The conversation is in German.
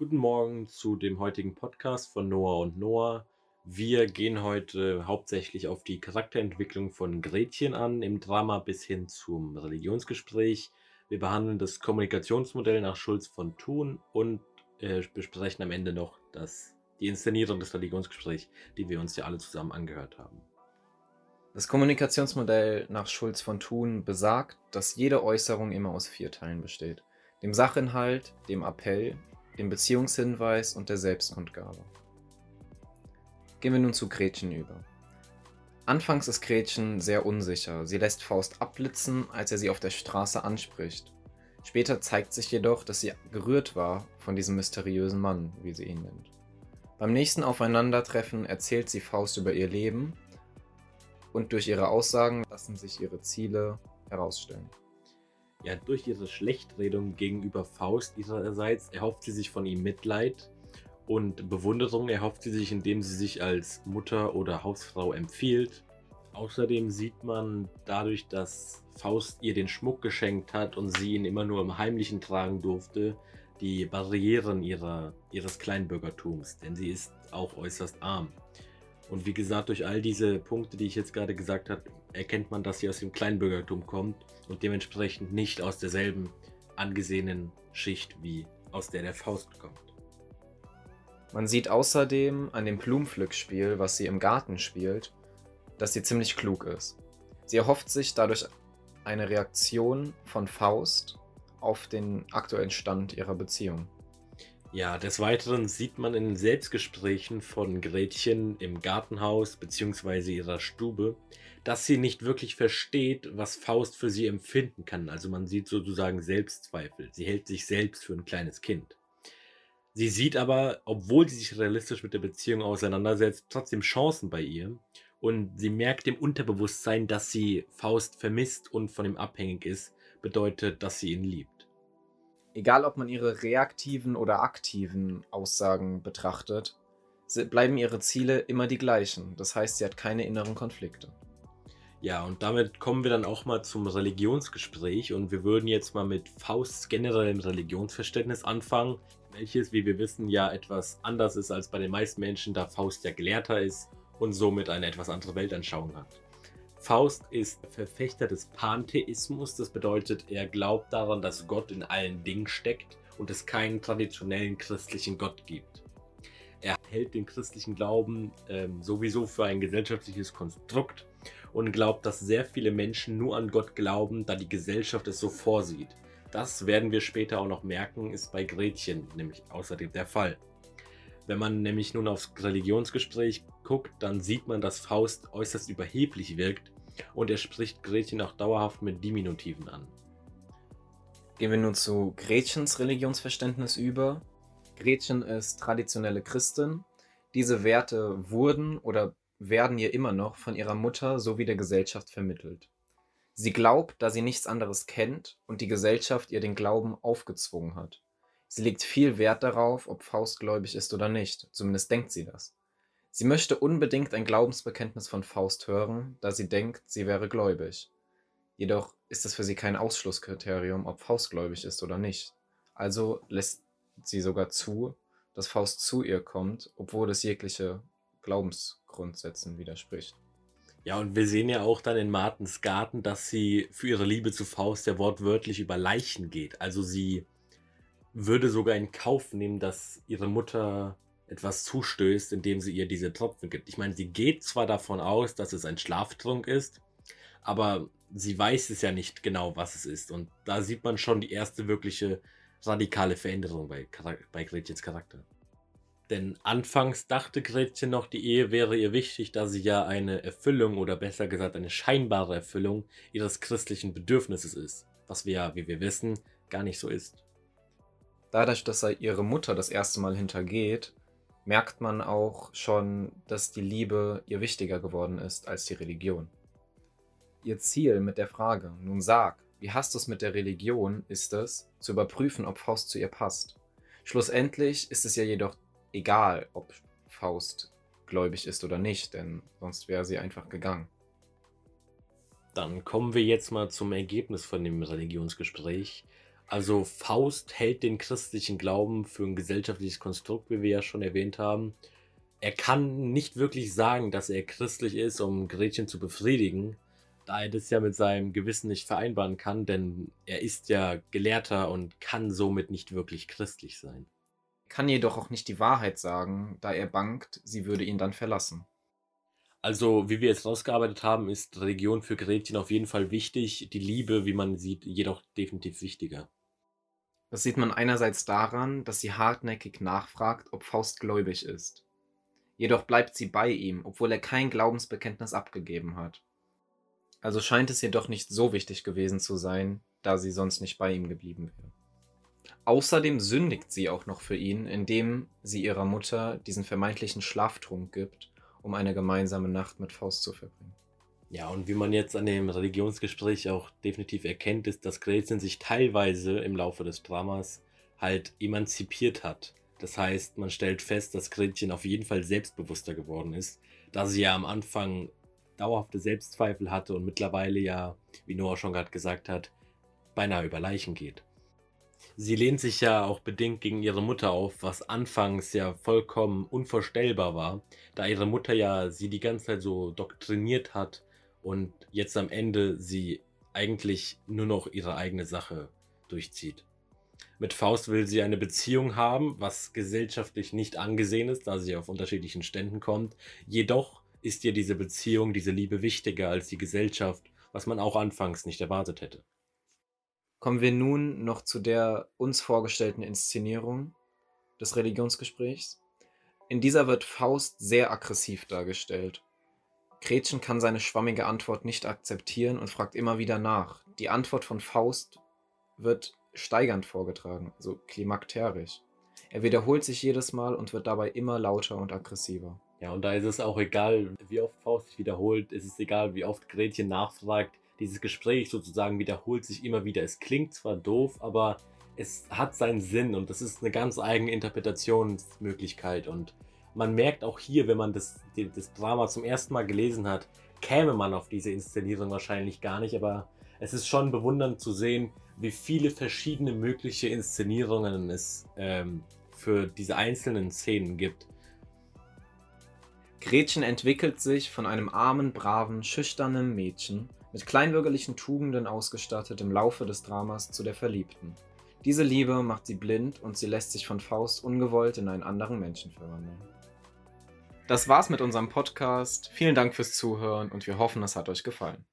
Guten Morgen zu dem heutigen Podcast von Noah und Noah. Wir gehen heute hauptsächlich auf die Charakterentwicklung von Gretchen an, im Drama bis hin zum Religionsgespräch. Wir behandeln das Kommunikationsmodell nach Schulz von Thun und äh, besprechen am Ende noch das, die Inszenierung des Religionsgesprächs, die wir uns ja alle zusammen angehört haben. Das Kommunikationsmodell nach Schulz von Thun besagt, dass jede Äußerung immer aus vier Teilen besteht. Dem Sachinhalt, dem Appell, dem Beziehungshinweis und der Selbstkundgabe. Gehen wir nun zu Gretchen über. Anfangs ist Gretchen sehr unsicher. Sie lässt Faust abblitzen, als er sie auf der Straße anspricht. Später zeigt sich jedoch, dass sie gerührt war von diesem mysteriösen Mann, wie sie ihn nennt. Beim nächsten Aufeinandertreffen erzählt sie Faust über ihr Leben und durch ihre Aussagen lassen sich ihre Ziele herausstellen. Ja, durch ihre Schlechtredung gegenüber Faust ihrerseits erhofft sie sich von ihm Mitleid und Bewunderung erhofft sie sich, indem sie sich als Mutter oder Hausfrau empfiehlt. Außerdem sieht man dadurch, dass Faust ihr den Schmuck geschenkt hat und sie ihn immer nur im Heimlichen tragen durfte, die Barrieren ihrer, ihres Kleinbürgertums, denn sie ist auch äußerst arm. Und wie gesagt, durch all diese Punkte, die ich jetzt gerade gesagt habe, erkennt man, dass sie aus dem Kleinbürgertum kommt und dementsprechend nicht aus derselben angesehenen Schicht wie aus der der Faust kommt. Man sieht außerdem an dem Blumenpflückspiel, was sie im Garten spielt, dass sie ziemlich klug ist. Sie erhofft sich dadurch eine Reaktion von Faust auf den aktuellen Stand ihrer Beziehung. Ja, des Weiteren sieht man in Selbstgesprächen von Gretchen im Gartenhaus bzw. ihrer Stube, dass sie nicht wirklich versteht, was Faust für sie empfinden kann. Also man sieht sozusagen Selbstzweifel. Sie hält sich selbst für ein kleines Kind. Sie sieht aber, obwohl sie sich realistisch mit der Beziehung auseinandersetzt, trotzdem Chancen bei ihr. Und sie merkt im Unterbewusstsein, dass sie Faust vermisst und von ihm abhängig ist, bedeutet, dass sie ihn liebt. Egal, ob man ihre reaktiven oder aktiven Aussagen betrachtet, bleiben ihre Ziele immer die gleichen. Das heißt, sie hat keine inneren Konflikte. Ja, und damit kommen wir dann auch mal zum Religionsgespräch und wir würden jetzt mal mit Fausts generellem Religionsverständnis anfangen, welches, wie wir wissen, ja etwas anders ist als bei den meisten Menschen, da Faust ja Gelehrter ist und somit eine etwas andere Weltanschauung hat. Faust ist Verfechter des Pantheismus, das bedeutet, er glaubt daran, dass Gott in allen Dingen steckt und es keinen traditionellen christlichen Gott gibt. Er hält den christlichen Glauben ähm, sowieso für ein gesellschaftliches Konstrukt und glaubt, dass sehr viele Menschen nur an Gott glauben, da die Gesellschaft es so vorsieht. Das werden wir später auch noch merken, ist bei Gretchen nämlich außerdem der Fall. Wenn man nämlich nun aufs Religionsgespräch guckt, dann sieht man, dass Faust äußerst überheblich wirkt und er spricht Gretchen auch dauerhaft mit Diminutiven an. Gehen wir nun zu Gretchens Religionsverständnis über. Gretchen ist traditionelle Christin. Diese Werte wurden oder werden ihr immer noch von ihrer Mutter sowie der Gesellschaft vermittelt. Sie glaubt, da sie nichts anderes kennt und die Gesellschaft ihr den Glauben aufgezwungen hat. Sie legt viel Wert darauf, ob Faust gläubig ist oder nicht, zumindest denkt sie das. Sie möchte unbedingt ein Glaubensbekenntnis von Faust hören, da sie denkt, sie wäre gläubig. Jedoch ist es für sie kein Ausschlusskriterium, ob Faust gläubig ist oder nicht. Also lässt sie sogar zu, dass Faust zu ihr kommt, obwohl es jegliche Glaubensgrundsätzen widerspricht. Ja, und wir sehen ja auch dann in Martens Garten, dass sie für ihre Liebe zu Faust ja wortwörtlich über Leichen geht. Also sie würde sogar in Kauf nehmen, dass ihre Mutter etwas zustößt, indem sie ihr diese Tropfen gibt. Ich meine, sie geht zwar davon aus, dass es ein Schlaftrunk ist, aber sie weiß es ja nicht genau, was es ist. Und da sieht man schon die erste wirkliche radikale Veränderung bei, bei Gretchens Charakter. Denn anfangs dachte Gretchen noch, die Ehe wäre ihr wichtig, da sie ja eine Erfüllung oder besser gesagt eine scheinbare Erfüllung ihres christlichen Bedürfnisses ist. Was wir ja, wie wir wissen, gar nicht so ist. Dadurch, dass er ihre Mutter das erste Mal hintergeht, merkt man auch schon, dass die Liebe ihr wichtiger geworden ist als die Religion. Ihr Ziel mit der Frage, nun sag, wie hast du es mit der Religion, ist es, zu überprüfen, ob Faust zu ihr passt. Schlussendlich ist es ja jedoch egal, ob Faust gläubig ist oder nicht, denn sonst wäre sie einfach gegangen. Dann kommen wir jetzt mal zum Ergebnis von dem Religionsgespräch. Also Faust hält den christlichen Glauben für ein gesellschaftliches Konstrukt, wie wir ja schon erwähnt haben. Er kann nicht wirklich sagen, dass er christlich ist, um Gretchen zu befriedigen, da er das ja mit seinem Gewissen nicht vereinbaren kann, denn er ist ja Gelehrter und kann somit nicht wirklich christlich sein. Kann jedoch auch nicht die Wahrheit sagen, da er bangt, sie würde ihn dann verlassen. Also, wie wir jetzt rausgearbeitet haben, ist Religion für Gretchen auf jeden Fall wichtig, die Liebe, wie man sieht, jedoch definitiv wichtiger. Das sieht man einerseits daran, dass sie hartnäckig nachfragt, ob Faust gläubig ist. Jedoch bleibt sie bei ihm, obwohl er kein Glaubensbekenntnis abgegeben hat. Also scheint es jedoch nicht so wichtig gewesen zu sein, da sie sonst nicht bei ihm geblieben wäre. Außerdem sündigt sie auch noch für ihn, indem sie ihrer Mutter diesen vermeintlichen Schlaftrunk gibt, um eine gemeinsame Nacht mit Faust zu verbringen. Ja, und wie man jetzt an dem Religionsgespräch auch definitiv erkennt, ist, dass Gretchen sich teilweise im Laufe des Dramas halt emanzipiert hat. Das heißt, man stellt fest, dass Gretchen auf jeden Fall selbstbewusster geworden ist, da sie ja am Anfang dauerhafte Selbstzweifel hatte und mittlerweile ja, wie Noah schon gerade gesagt hat, beinahe über Leichen geht. Sie lehnt sich ja auch bedingt gegen ihre Mutter auf, was anfangs ja vollkommen unvorstellbar war, da ihre Mutter ja sie die ganze Zeit so doktriniert hat und jetzt am Ende sie eigentlich nur noch ihre eigene Sache durchzieht. Mit Faust will sie eine Beziehung haben, was gesellschaftlich nicht angesehen ist, da sie auf unterschiedlichen Ständen kommt. Jedoch ist ihr diese Beziehung, diese Liebe wichtiger als die Gesellschaft, was man auch anfangs nicht erwartet hätte. Kommen wir nun noch zu der uns vorgestellten Inszenierung des Religionsgesprächs. In dieser wird Faust sehr aggressiv dargestellt. Gretchen kann seine schwammige Antwort nicht akzeptieren und fragt immer wieder nach. Die Antwort von Faust wird steigernd vorgetragen, also klimakterisch. Er wiederholt sich jedes Mal und wird dabei immer lauter und aggressiver. Ja, und da ist es auch egal, wie oft Faust sich wiederholt, es ist egal, wie oft Gretchen nachfragt. Dieses Gespräch sozusagen wiederholt sich immer wieder. Es klingt zwar doof, aber es hat seinen Sinn und das ist eine ganz eigene Interpretationsmöglichkeit und man merkt auch hier, wenn man das, das Drama zum ersten Mal gelesen hat, käme man auf diese Inszenierung wahrscheinlich gar nicht, aber es ist schon bewundernd zu sehen, wie viele verschiedene mögliche Inszenierungen es ähm, für diese einzelnen Szenen gibt. Gretchen entwickelt sich von einem armen, braven, schüchternen Mädchen, mit kleinbürgerlichen Tugenden ausgestattet im Laufe des Dramas zu der Verliebten. Diese Liebe macht sie blind und sie lässt sich von Faust ungewollt in einen anderen Menschen verwandeln. Das war's mit unserem Podcast. Vielen Dank fürs Zuhören und wir hoffen, es hat euch gefallen.